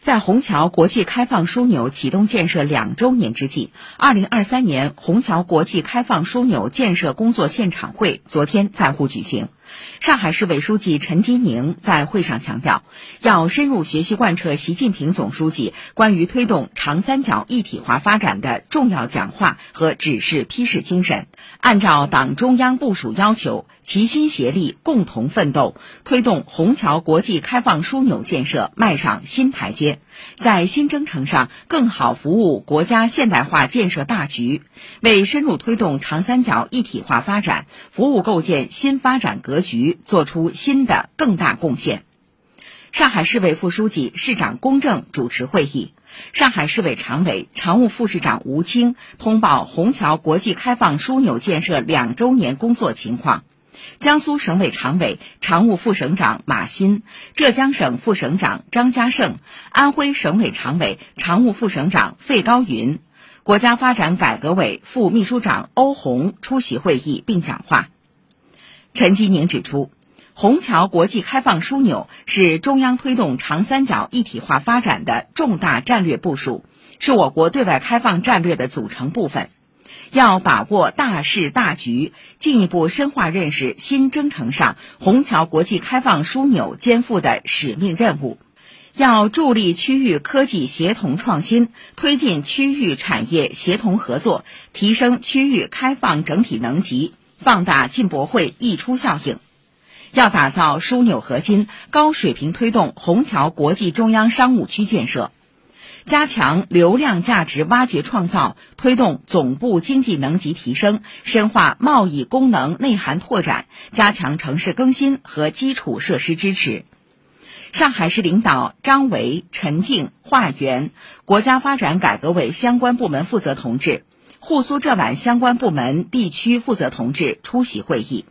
在虹桥国际开放枢纽启动建设两周年之际，二零二三年虹桥国际开放枢纽建设工作现场会昨天在沪举行。上海市委书记陈吉宁在会上强调，要深入学习贯彻习近平总书记关于推动长三角一体化发展的重要讲话和指示批示精神，按照党中央部署要求，齐心协力，共同奋斗，推动虹桥国际开放枢纽建设迈上新台阶，在新征程上更好服务国家现代化建设大局，为深入推动长三角一体化发展、服务构建新发展格局局作出新的更大贡献。上海市委副书记、市长龚正主持会议。上海市委常委、常务副市长吴清通报虹桥国际开放枢纽建设两周年工作情况。江苏省委常委、常务副省长马新，浙江省副省长张家胜，安徽省委常委、常务副省长费高云，国家发展改革委副秘书长欧红出席会议并讲话。陈吉宁指出，虹桥国际开放枢纽是中央推动长三角一体化发展的重大战略部署，是我国对外开放战略的组成部分。要把握大势大局，进一步深化认识新征程上虹桥国际开放枢纽肩负的使命任务。要助力区域科技协同创新，推进区域产业协同合作，提升区域开放整体能级。放大进博会溢出效应，要打造枢纽核心，高水平推动虹桥国际中央商务区建设，加强流量价值挖掘创造，推动总部经济能级提升，深化贸易功能内涵拓展，加强城市更新和基础设施支持。上海市领导张维、陈静、华源，国家发展改革委相关部门负责同志。沪苏浙皖相关部门地区负责同志出席会议。